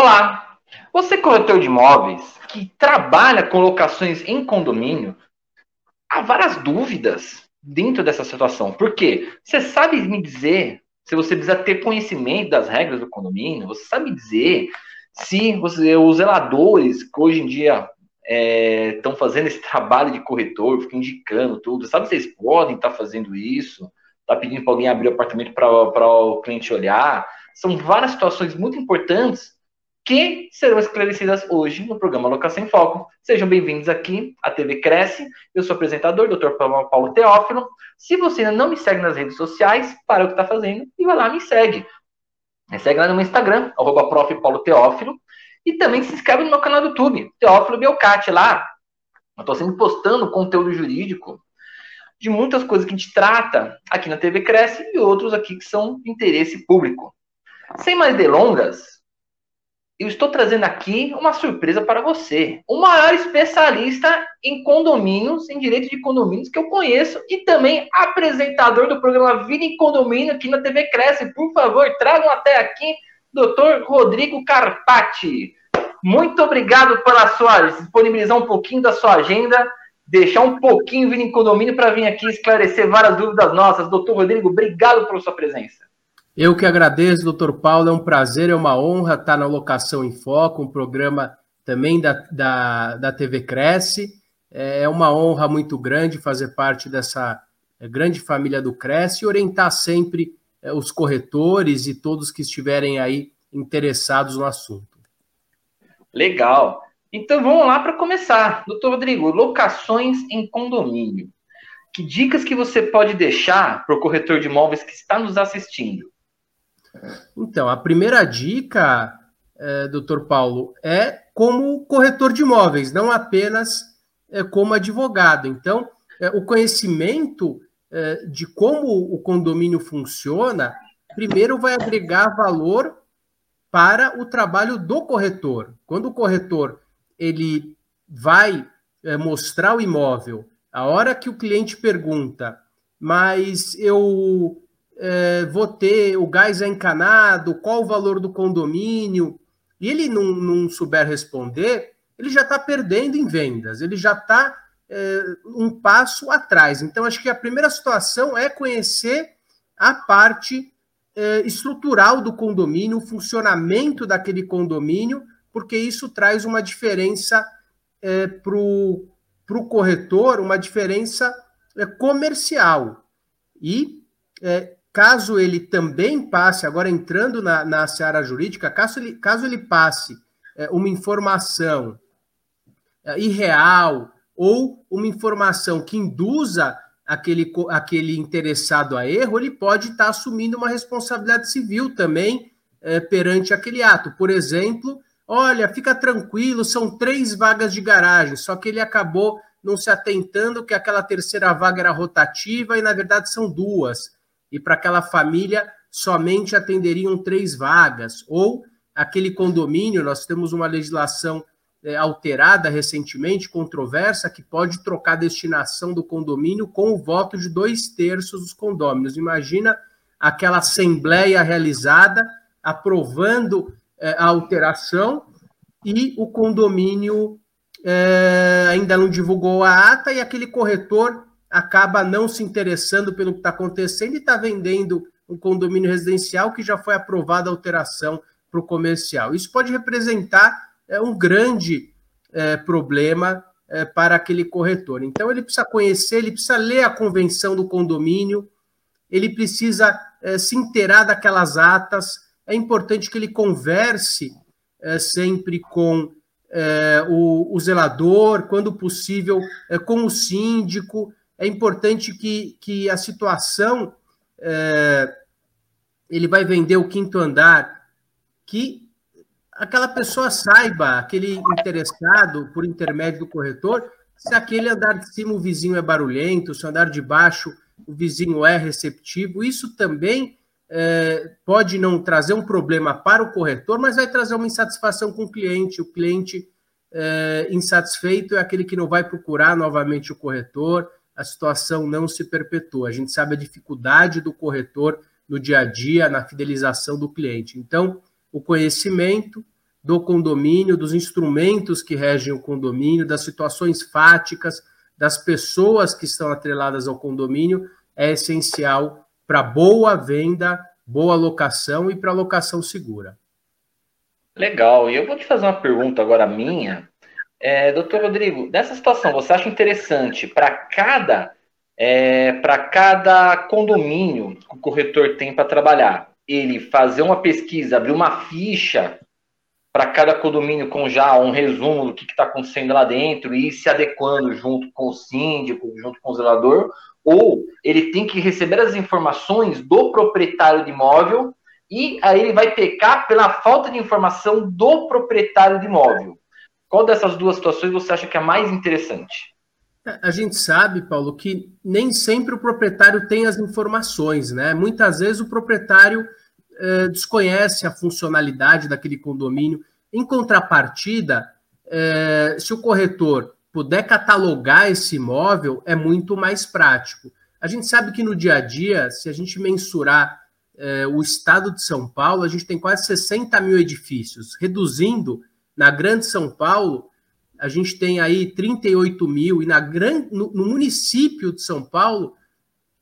Olá! Você corretor de imóveis que trabalha com locações em condomínio, há várias dúvidas dentro dessa situação. Por quê? Você sabe me dizer se você precisa ter conhecimento das regras do condomínio? Você sabe dizer se você, os zeladores que hoje em dia estão é, fazendo esse trabalho de corretor, ficam indicando tudo, sabe se eles podem estar tá fazendo isso? Está pedindo para alguém abrir o apartamento para o cliente olhar? São várias situações muito importantes que serão esclarecidas hoje no programa Locação em Foco. Sejam bem-vindos aqui à TV Cresce. Eu sou o apresentador, Dr. Paulo Teófilo. Se você ainda não me segue nas redes sociais, para o que está fazendo e vai lá me segue. Me segue lá no meu Instagram, arroba prof. Paulo Teófilo. E também se inscreve no meu canal do YouTube, Teófilo Belcati. Lá eu estou sempre postando conteúdo jurídico de muitas coisas que a gente trata aqui na TV Cresce e outros aqui que são de interesse público. Sem mais delongas, eu estou trazendo aqui uma surpresa para você. O maior especialista em condomínios, em direito de condomínios que eu conheço e também apresentador do programa Vida em Condomínio aqui na TV Cresce. Por favor, tragam até aqui Dr. Rodrigo Carpati. Muito obrigado pela sua disponibilizar um pouquinho da sua agenda, deixar um pouquinho Vida em Condomínio para vir aqui esclarecer várias dúvidas nossas. Doutor Rodrigo, obrigado pela sua presença. Eu que agradeço, doutor Paulo. É um prazer, é uma honra estar na Locação em Foco, um programa também da, da, da TV Cresce. É uma honra muito grande fazer parte dessa é, grande família do Cresce e orientar sempre é, os corretores e todos que estiverem aí interessados no assunto. Legal. Então vamos lá para começar. Doutor Rodrigo, locações em condomínio. Que dicas que você pode deixar para o corretor de imóveis que está nos assistindo? Então, a primeira dica, é, doutor Paulo, é como corretor de imóveis, não apenas é, como advogado. Então, é, o conhecimento é, de como o condomínio funciona, primeiro vai agregar valor para o trabalho do corretor. Quando o corretor ele vai é, mostrar o imóvel, a hora que o cliente pergunta, mas eu é, vou ter, o gás é encanado, qual o valor do condomínio, e ele não, não souber responder, ele já está perdendo em vendas, ele já está é, um passo atrás. Então, acho que a primeira situação é conhecer a parte é, estrutural do condomínio, o funcionamento daquele condomínio, porque isso traz uma diferença é, para o corretor, uma diferença comercial. E é, caso ele também passe, agora entrando na, na seara jurídica, caso ele, caso ele passe é, uma informação é, irreal ou uma informação que induza aquele, aquele interessado a erro, ele pode estar assumindo uma responsabilidade civil também é, perante aquele ato. Por exemplo, olha, fica tranquilo, são três vagas de garagem, só que ele acabou não se atentando que aquela terceira vaga era rotativa e, na verdade, são duas e para aquela família somente atenderiam três vagas, ou aquele condomínio, nós temos uma legislação é, alterada recentemente, controversa, que pode trocar a destinação do condomínio com o voto de dois terços dos condôminos. Imagina aquela assembleia realizada aprovando é, a alteração e o condomínio é, ainda não divulgou a ata e aquele corretor acaba não se interessando pelo que está acontecendo e está vendendo um condomínio residencial que já foi aprovada a alteração para o comercial. Isso pode representar é, um grande é, problema é, para aquele corretor. Então, ele precisa conhecer, ele precisa ler a convenção do condomínio, ele precisa é, se inteirar daquelas atas. É importante que ele converse é, sempre com é, o, o, zelador, quando possível, com o síndico, é importante que, que a situação é, ele vai vender o quinto andar, que aquela pessoa saiba, aquele interessado por intermédio do corretor, se aquele andar de cima o vizinho é barulhento, se o andar de baixo o vizinho é receptivo, isso também é, pode não trazer um problema para o corretor, mas vai trazer uma insatisfação com o cliente. O cliente é, insatisfeito é aquele que não vai procurar novamente o corretor, a situação não se perpetua. A gente sabe a dificuldade do corretor no dia a dia, na fidelização do cliente. Então, o conhecimento, do condomínio, dos instrumentos que regem o condomínio, das situações fáticas, das pessoas que estão atreladas ao condomínio, é essencial para boa venda, boa locação e para locação segura. Legal. E eu vou te fazer uma pergunta agora minha. É, doutor Rodrigo, nessa situação, você acha interessante para cada é, para cada condomínio que o corretor tem para trabalhar, ele fazer uma pesquisa, abrir uma ficha para cada condomínio com já um resumo do que está acontecendo lá dentro e ir se adequando junto com o síndico, junto com o zelador, ou ele tem que receber as informações do proprietário de imóvel e aí ele vai pecar pela falta de informação do proprietário de imóvel. Qual dessas duas situações você acha que é mais interessante? A gente sabe, Paulo, que nem sempre o proprietário tem as informações, né? Muitas vezes o proprietário eh, desconhece a funcionalidade daquele condomínio. Em contrapartida, eh, se o corretor puder catalogar esse imóvel, é muito mais prático. A gente sabe que no dia a dia, se a gente mensurar eh, o estado de São Paulo, a gente tem quase 60 mil edifícios. Reduzindo, na Grande São Paulo, a gente tem aí 38 mil, e na grande, no, no município de São Paulo,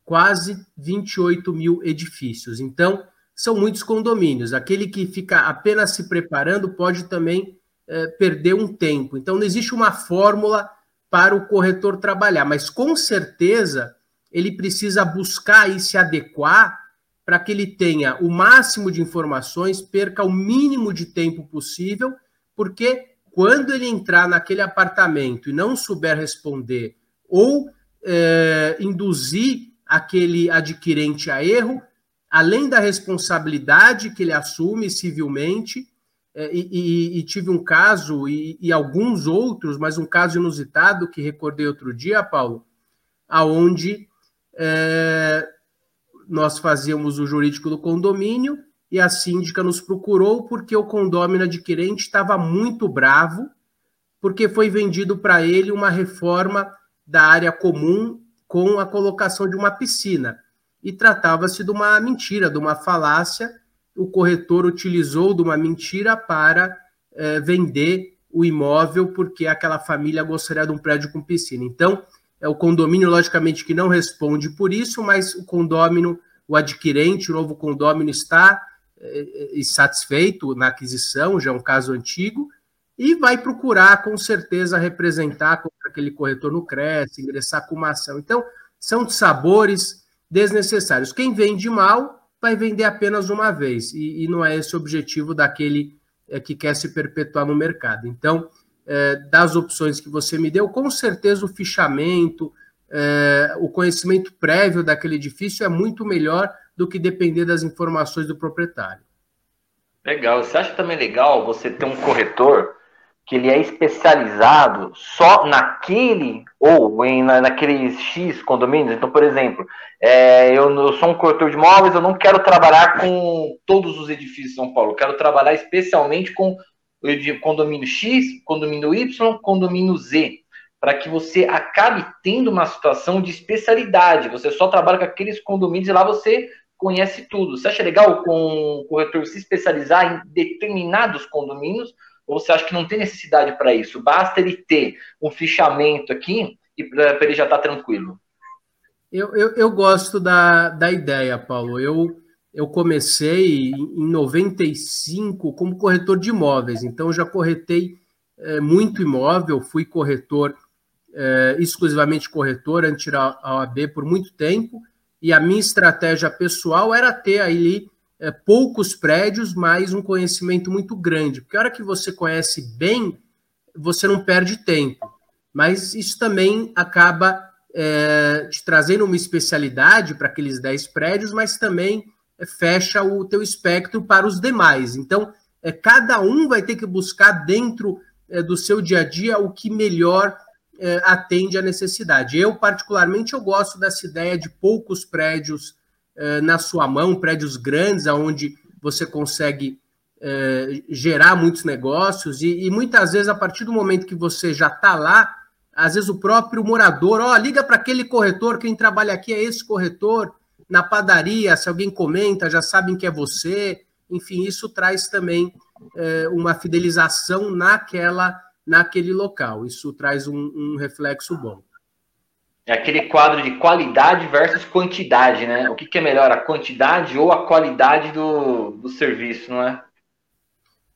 quase 28 mil edifícios. Então, são muitos condomínios. Aquele que fica apenas se preparando pode também é, perder um tempo. Então, não existe uma fórmula para o corretor trabalhar, mas com certeza ele precisa buscar e se adequar para que ele tenha o máximo de informações, perca o mínimo de tempo possível, porque quando ele entrar naquele apartamento e não souber responder ou é, induzir aquele adquirente a erro, além da responsabilidade que ele assume civilmente, é, e, e, e, tive um caso, e, e, alguns outros, mas um caso inusitado que recordei outro dia, Paulo, aonde é, nós fazíamos o jurídico do condomínio e a síndica nos procurou porque o condômino adquirente estava muito bravo, porque foi vendido para ele uma reforma da área comum com a colocação de uma piscina. E tratava-se de uma mentira, de uma falácia. O corretor utilizou de uma mentira para é, vender o imóvel porque aquela família gostaria de um prédio com piscina. Então, é o condomínio, logicamente, que não responde por isso, mas o condômino, o adquirente, o novo condômino está insatisfeito na aquisição, já é um caso antigo, e vai procurar, com certeza, representar contra aquele corretor no CRES, ingressar com uma ação. Então, são sabores desnecessários. Quem vende mal vai vender apenas uma vez, e, e não é esse o objetivo daquele é, que quer se perpetuar no mercado. Então, é, das opções que você me deu, com certeza o fichamento, é, o conhecimento prévio daquele edifício é muito melhor do que depender das informações do proprietário. Legal. Você acha também legal você ter um corretor que ele é especializado só naquele ou em na, naqueles X condomínios? Então, por exemplo, é, eu, eu, sou um corretor de imóveis, eu não quero trabalhar com todos os edifícios de São Paulo, eu quero trabalhar especialmente com o condomínio X, condomínio Y, condomínio Z para que você acabe tendo uma situação de especialidade. Você só trabalha com aqueles condomínios e lá você conhece tudo. Você acha legal com o corretor se especializar em determinados condomínios? Ou você acha que não tem necessidade para isso? Basta ele ter um fichamento aqui e para ele já estar tá tranquilo? Eu, eu, eu, gosto da, da ideia, Paulo. Eu, eu comecei em 95 como corretor de imóveis, então já corretei é, muito imóvel, fui corretor, é, exclusivamente corretor, antes da OAB por muito tempo, e a minha estratégia pessoal era ter ali é, poucos prédios, mas um conhecimento muito grande. Porque a hora que você conhece bem, você não perde tempo. Mas isso também acaba é, te trazendo uma especialidade para aqueles 10 prédios, mas também é, fecha o teu espectro para os demais. Então, é, cada um vai ter que buscar dentro é, do seu dia a dia o que melhor é, atende à necessidade. Eu, particularmente, eu gosto dessa ideia de poucos prédios é, na sua mão, prédios grandes, onde você consegue é, gerar muitos negócios, e, e, muitas vezes, a partir do momento que você já está lá, às vezes o próprio morador, ó, liga para aquele corretor, quem trabalha aqui é esse corretor, na padaria, se alguém comenta, já sabem que é você, enfim, isso traz também uma fidelização naquela, naquele local. Isso traz um, um reflexo bom. É aquele quadro de qualidade versus quantidade, né? O que, que é melhor, a quantidade ou a qualidade do, do serviço, não é?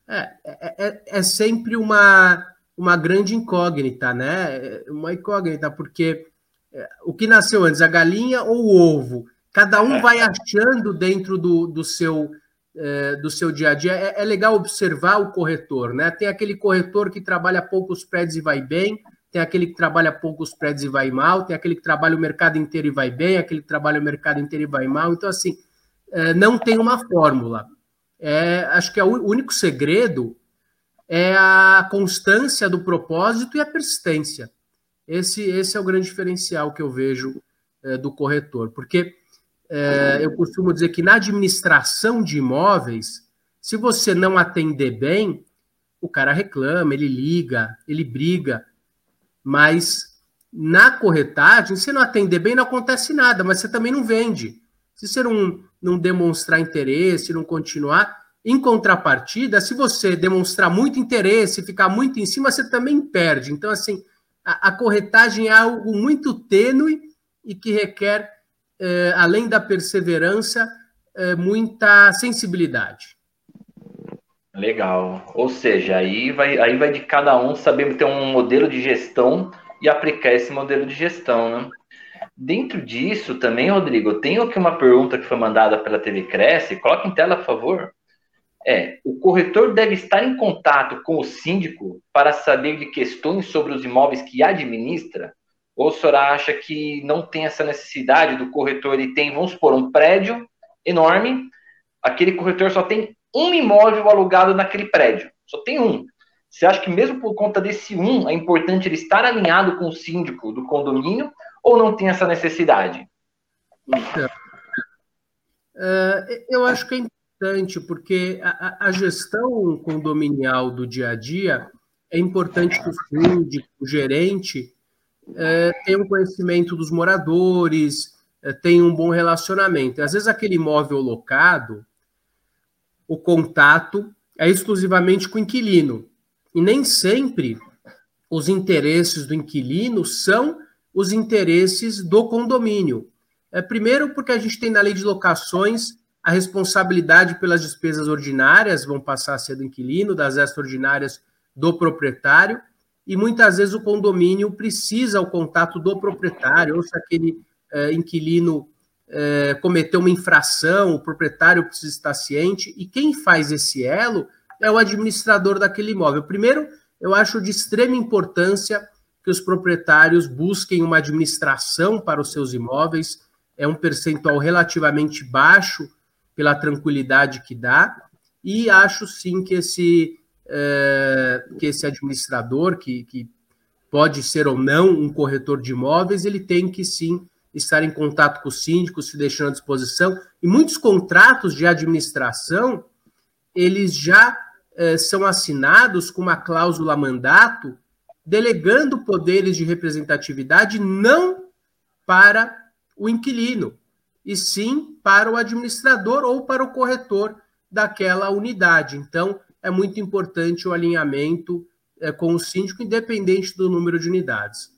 É, é, é, é sempre uma, uma grande incógnita, né? É uma incógnita, porque é, o que nasceu antes, a galinha ou o ovo? Cada um vai achando dentro do, do seu é, do seu dia a dia. É, é, legal observar o corretor, né? Tem aquele corretor que trabalha poucos prédios e vai bem, tem aquele que trabalha poucos prédios e vai mal, tem aquele que trabalha o mercado inteiro e vai bem, aquele que trabalha o mercado inteiro e vai mal. Então, assim, é, não tem uma fórmula. É, acho que é o único segredo é a constância do propósito e a persistência. Esse, esse é o grande diferencial que eu vejo é, do corretor, porque é, eu costumo dizer que na administração de imóveis, se você não atender bem, o cara reclama, ele liga, ele briga, mas na corretagem, se não atender bem, não acontece nada, mas você também não vende. Se você não, não demonstrar interesse, não continuar, em contrapartida, se você demonstrar muito interesse, ficar muito em cima, você também perde. Então, assim, a, a corretagem é algo muito tênue e que requer, é, além da perseverança, é, muita sensibilidade. Legal. Ou seja, aí vai, aí vai de cada um saber ter um modelo de gestão e aplicar esse modelo de gestão, né? Dentro disso também, Rodrigo, eu tenho aqui uma pergunta que foi mandada pela TV Cresce. Coloca em tela, por favor. É, o corretor deve estar em contato com o síndico para saber de questões sobre os imóveis que administra? Ou a senhora acha que não tem essa necessidade do corretor? Ele tem, vamos supor, um prédio enorme, aquele corretor só tem um imóvel alugado naquele prédio. Só tem um. Você acha que mesmo por conta desse um, é importante ele estar alinhado com o síndico do condomínio ou não tem essa necessidade? Então, eu acho que é importante, porque a, a, gestão condominial do dia a dia é importante que o síndico, o gerente, uh, tenha um conhecimento dos moradores, uh, tenha um bom relacionamento. Às vezes aquele imóvel locado, o contato é exclusivamente com o inquilino. E nem sempre os interesses do inquilino são os interesses do condomínio. É, primeiro, porque a gente tem na lei de locações a responsabilidade pelas despesas ordinárias, vão passar a ser do inquilino, das extraordinárias do proprietário, e muitas vezes o condomínio precisa o contato do proprietário, ou se aquele é, inquilino é, cometeu uma infração, o proprietário precisa estar ciente, e quem faz esse elo é o administrador daquele imóvel. Primeiro, eu acho de extrema importância que os proprietários busquem uma administração para os seus imóveis, é um percentual relativamente baixo pela tranquilidade que dá, e acho sim que esse, é, que esse administrador, que, que pode ser ou não um corretor de imóveis, ele tem que sim estar em contato com o síndico, se deixando à disposição. E muitos contratos de administração, eles já eh, são assinados com uma cláusula mandato, delegando poderes de representatividade não para o inquilino, e sim para o administrador ou para o corretor daquela unidade. Então, é muito importante o alinhamento eh, com o síndico, independente do número de unidades.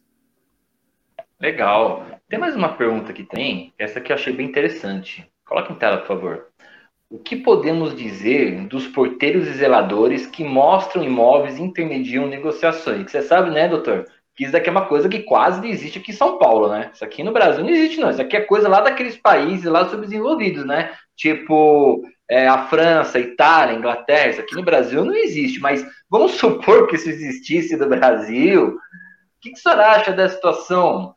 Legal. Tem mais uma pergunta que tem, essa aqui eu achei bem interessante. Coloque em tela, por favor. O que podemos dizer dos porteiros e zeladores que mostram imóveis e intermediam negociações? Você sabe, né, doutor? Que isso daqui é uma coisa que quase não existe aqui em São Paulo, né? Isso aqui no Brasil não existe, não. Isso aqui é coisa lá daqueles países lá subdesenvolvidos, né? Tipo é, a França, Itália, Inglaterra. Isso aqui no Brasil não existe. Mas vamos supor que isso existisse no Brasil. O que, que o senhor acha dessa situação?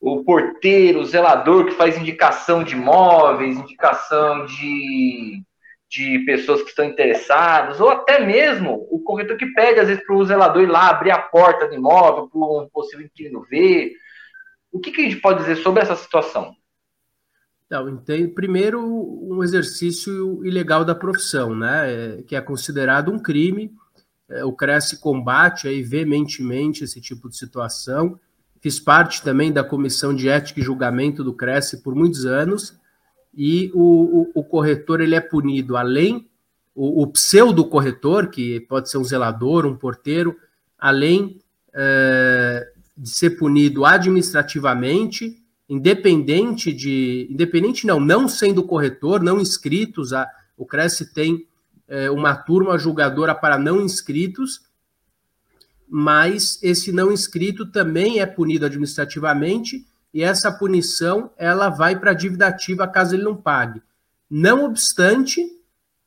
o porteiro, o zelador que faz indicação de imóveis, indicação de, de pessoas que estão interessadas, ou até mesmo o corretor que pede, às vezes, para o zelador ir lá abrir a porta do imóvel para um possível inquilino ver. O que, que, a gente pode dizer sobre essa situação? Então, entendo, primeiro, um exercício ilegal da profissão, né, é, que é considerado um crime. É, o Cresce combate aí veementemente esse tipo de situação Fiz parte também da comissão de ética e julgamento do Cresce por muitos anos, e o, o, o corretor ele é punido, além o, o pseudo-corretor, que pode ser um zelador, um porteiro, além é, de ser punido administrativamente, independente de. Independente não, não sendo corretor, não inscritos, a, o Cresce tem é, uma turma julgadora para não inscritos, mas esse não inscrito também é punido administrativamente e essa punição ela vai para a dívida ativa caso ele não pague. Não obstante,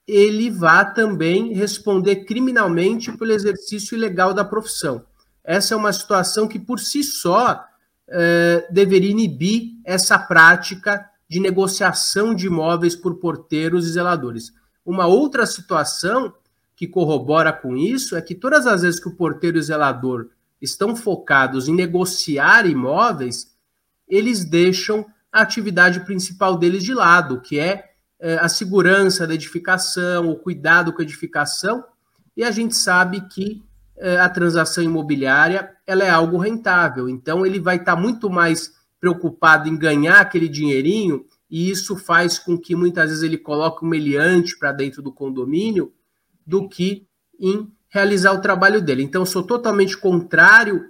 ele vá também responder criminalmente pelo exercício ilegal da profissão. Essa é uma situação que, por si só, eh, deveria inibir essa prática de negociação de imóveis por porteiros e zeladores. Uma outra situação que corrobora com isso é que todas as vezes que o porteiro e o zelador estão focados em negociar imóveis, eles deixam a atividade principal deles de lado, que é é, a segurança da edificação, o cuidado com a edificação, e a gente sabe que é, a transação imobiliária ela é algo rentável, então ele vai estar muito mais preocupado em ganhar aquele dinheirinho, e isso faz com que muitas vezes ele coloque um meliante para dentro do condomínio, do que em realizar o trabalho dele. Então, sou totalmente contrário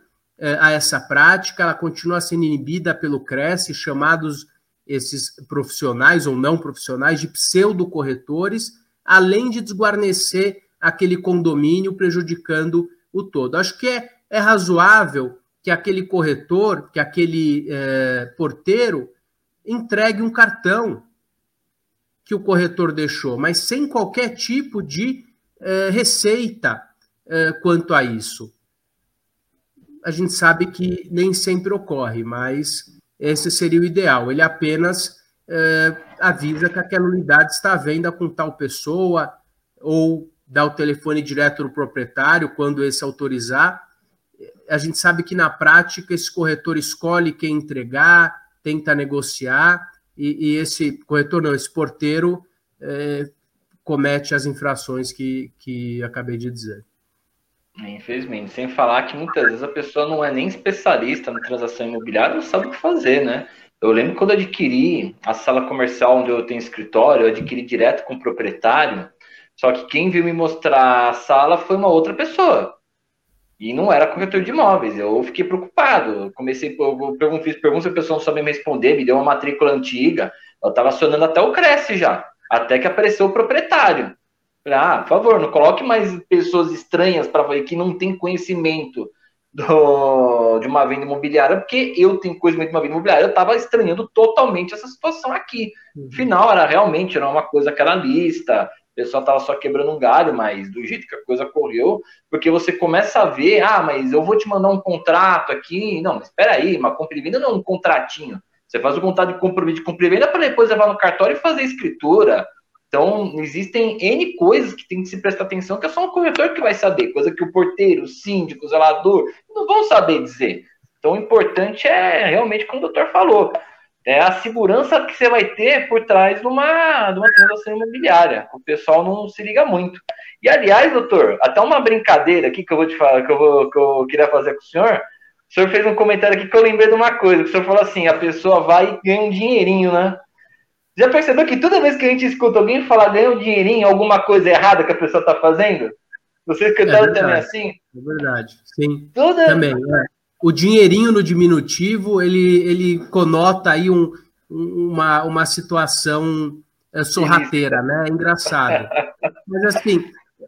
a essa prática, ela continua sendo inibida pelo Cresce, chamados esses profissionais ou não profissionais de pseudo-corretores, além de desguarnecer aquele condomínio, prejudicando o todo. Acho que é, é razoável que aquele corretor, que aquele é, porteiro entregue um cartão que o corretor deixou, mas sem qualquer tipo de é, receita é, quanto a isso. A gente sabe que nem sempre ocorre, mas esse seria o ideal. Ele apenas é, avisa que aquela unidade está à venda com tal pessoa, ou dá o telefone direto do proprietário quando esse autorizar. A gente sabe que na prática esse corretor escolhe quem entregar, tenta negociar, e, e esse corretor, não, esse porteiro é, comete as infrações que, que acabei de dizer. Infelizmente, sem falar que muitas vezes a pessoa não é nem especialista na transação imobiliária, não sabe o que fazer, né? Eu lembro quando adquiri a sala comercial onde eu tenho escritório, eu adquiri direto com o proprietário, só que quem viu me mostrar a sala foi uma outra pessoa. E não era corretor de imóveis. Eu fiquei preocupado. comecei, eu fiz perguntas, a pessoa não sabia me responder, me deu uma matrícula antiga. Eu estava acionando até o Cresce já, até que apareceu o proprietário. Ah, por favor, não coloque mais pessoas estranhas para ver que não tem conhecimento do, de uma venda imobiliária, porque eu tenho conhecimento de uma venda imobiliária, eu estava estranhando totalmente essa situação aqui. Uhum. Final era realmente era uma coisa que era lista, o pessoal estava só quebrando um galho, mas do jeito que a coisa correu, porque você começa a ver, ah, mas eu vou te mandar um contrato aqui. Não, mas espera aí, uma compra e venda não é um contratinho. Você faz o contrato de compra de compra e venda para depois levar no cartório e fazer escritura. Então, existem N coisas que tem que se prestar atenção, que é só um corretor que vai saber, coisa que o porteiro, o síndico, o zelador não vão saber dizer. Então, o importante é realmente, como o doutor falou, é a segurança que você vai ter por trás de uma, de uma transação imobiliária. O pessoal não se liga muito. E, aliás, doutor, até uma brincadeira aqui que eu vou te falar, que eu, vou, que eu queria fazer com o senhor. O senhor fez um comentário aqui que eu lembrei de uma coisa, que o senhor falou assim, a pessoa vai e ganha um dinheirinho, né? Já percebeu que toda vez que a gente escuta alguém falar ganha um dinheirinho, alguma coisa errada que a pessoa está fazendo? Você escutaram é também assim? É verdade, sim. Toda... Também, é. O dinheirinho no diminutivo, ele, ele conota aí um, uma, uma situação é, sorrateira, né? É engraçado. Mas assim,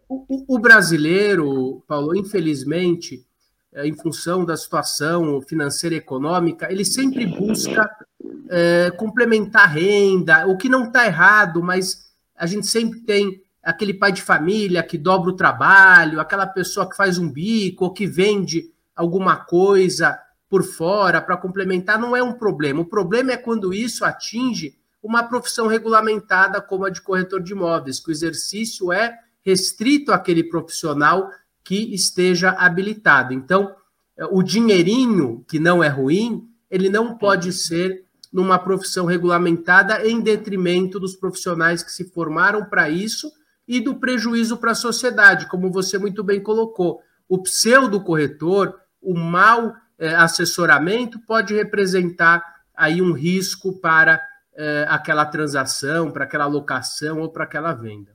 o, o brasileiro, Paulo, infelizmente, é, em função da situação financeira e econômica, ele sempre busca é, complementar renda, o que não está errado, mas a gente sempre tem aquele pai de família que dobra o trabalho, aquela pessoa que faz um bico ou que vende alguma coisa por fora para complementar, não é um problema. O problema é quando isso atinge uma profissão regulamentada como a de corretor de imóveis, que o exercício é restrito àquele profissional que esteja habilitado. Então, o dinheirinho, que não é ruim, ele não pode ser numa profissão regulamentada em detrimento dos profissionais que se formaram para isso e do prejuízo para a sociedade, como você muito bem colocou. O pseudo corretor, o mau é, assessoramento pode representar aí um risco para é, aquela transação, para aquela locação ou para aquela venda.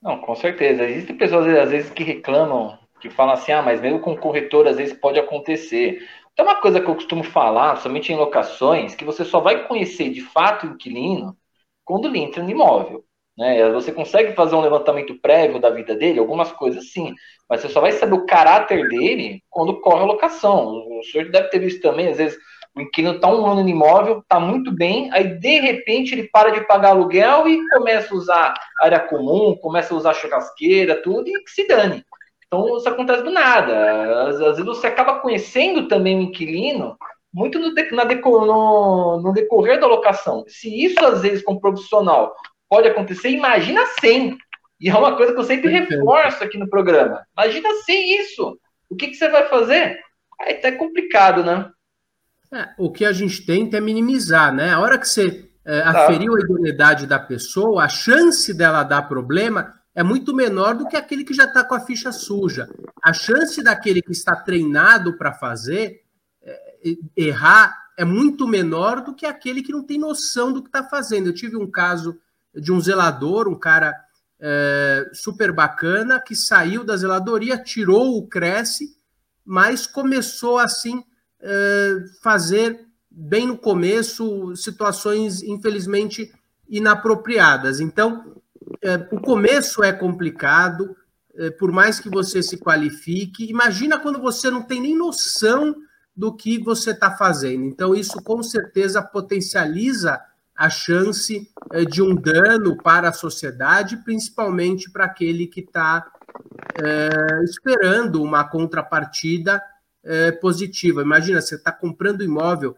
Não, com certeza. Existem pessoas, às vezes, que reclamam, que falam assim, ah, mas mesmo com corretor, às vezes pode acontecer. Então, uma coisa que eu costumo falar, somente em locações, que você só vai conhecer de fato o inquilino quando ele entra no imóvel. Né? Você consegue fazer um levantamento prévio da vida dele, algumas coisas sim, mas você só vai saber o caráter dele quando corre a locação. O senhor deve ter visto também, às vezes, o inquilino está um ano no imóvel, está muito bem, aí de repente ele para de pagar aluguel e começa a usar área comum, começa a usar churrasqueira, tudo, e que se dane. Então isso acontece do nada. Às, às vezes você acaba conhecendo também o inquilino muito no, na decor, no, no decorrer da locação. Se isso, às vezes, com profissional pode acontecer, imagina sem. E é uma coisa que eu sempre reforço aqui no programa. Imagina sem isso. O que, que você vai fazer? Aí tá complicado, né? É, o que a gente tenta é minimizar, né? A hora que você é, tá. aferiu a idoneidade da pessoa, a chance dela dar problema é muito menor do que aquele que já está com a ficha suja. A chance daquele que está treinado para fazer é, errar é muito menor do que aquele que não tem noção do que está fazendo. Eu tive um caso de um zelador, um cara é, super bacana, que saiu da zeladoria, tirou o Cresce, mas começou assim é, fazer bem no começo situações, infelizmente, inapropriadas. Então, é, o começo é complicado, é, por mais que você se qualifique. Imagina quando você não tem nem noção do que você está fazendo. Então, isso com certeza potencializa a chance é, de um dano para a sociedade, principalmente para aquele que está é, esperando uma contrapartida é, positiva. Imagina, você está comprando imóvel.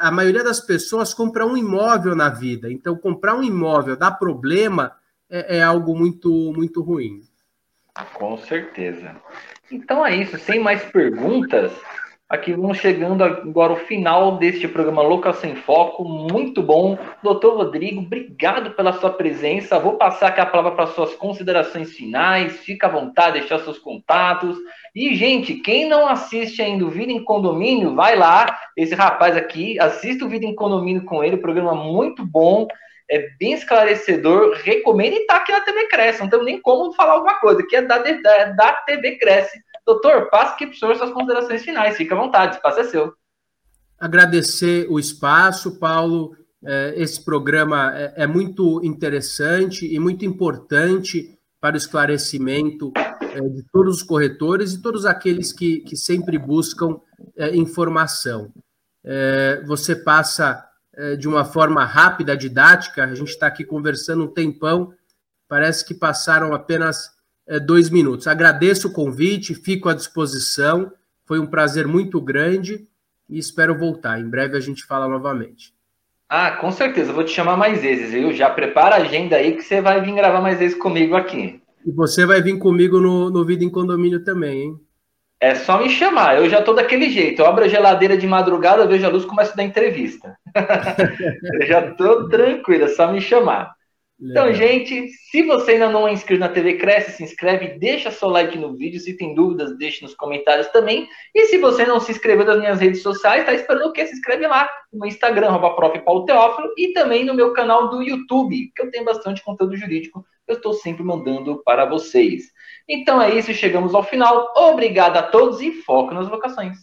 A maioria das pessoas compra um imóvel na vida. Então, comprar um imóvel dá problema é, é algo muito, muito ruim. Com certeza. Então é isso. Sem mais perguntas, Aqui vamos chegando agora ao final deste programa Locação em Foco. Muito bom. Doutor Rodrigo, obrigado pela sua presença. Vou passar aqui a palavra para suas considerações finais. Fica à vontade, deixar seus contatos. E, gente, quem não assiste ainda o Vida em Condomínio, vai lá. Esse rapaz aqui, assista o Vida em Condomínio com ele. Programa muito bom. É bem esclarecedor. Recomendo e tá aqui na TV Cresce. Não tem nem como falar alguma coisa, que é da, da, da TV Cresce Doutor, passe aqui para o senhor suas considerações finais. Fique à vontade, o espaço é seu. Agradecer o espaço, Paulo. É, esse programa é, é muito interessante e muito importante para o esclarecimento é, de todos os corretores e todos aqueles que, que sempre buscam informação. Você passa de uma forma rápida, didática, a gente está aqui conversando um tempão, parece que passaram apenas é, dois minutos. Agradeço o convite, fico à disposição. Foi um prazer muito grande e espero voltar. Em breve a gente fala novamente. Ah, com certeza, vou te chamar mais vezes, viu? Já prepara a agenda aí que você vai vir gravar mais vezes comigo aqui. E você vai vir comigo no, no Vida em Condomínio também, hein? É só me chamar, eu já tô daquele jeito. Eu abro a geladeira de madrugada, vejo a luz, começo a dar entrevista. eu já tô tranquilo, é só me chamar. Então, gente, se você ainda não é inscrito na TV Cresce, se inscreve, deixa seu like no vídeo. Se tem dúvidas, deixe nos comentários também. E se você não se inscreveu nas minhas redes sociais, tá esperando o quê? Se inscreve lá no Instagram, arroba e também no meu canal do YouTube, que eu tenho bastante conteúdo jurídico. Eu estou sempre mandando para vocês. Então é isso, chegamos ao final. Obrigado a todos e foco nas vocações.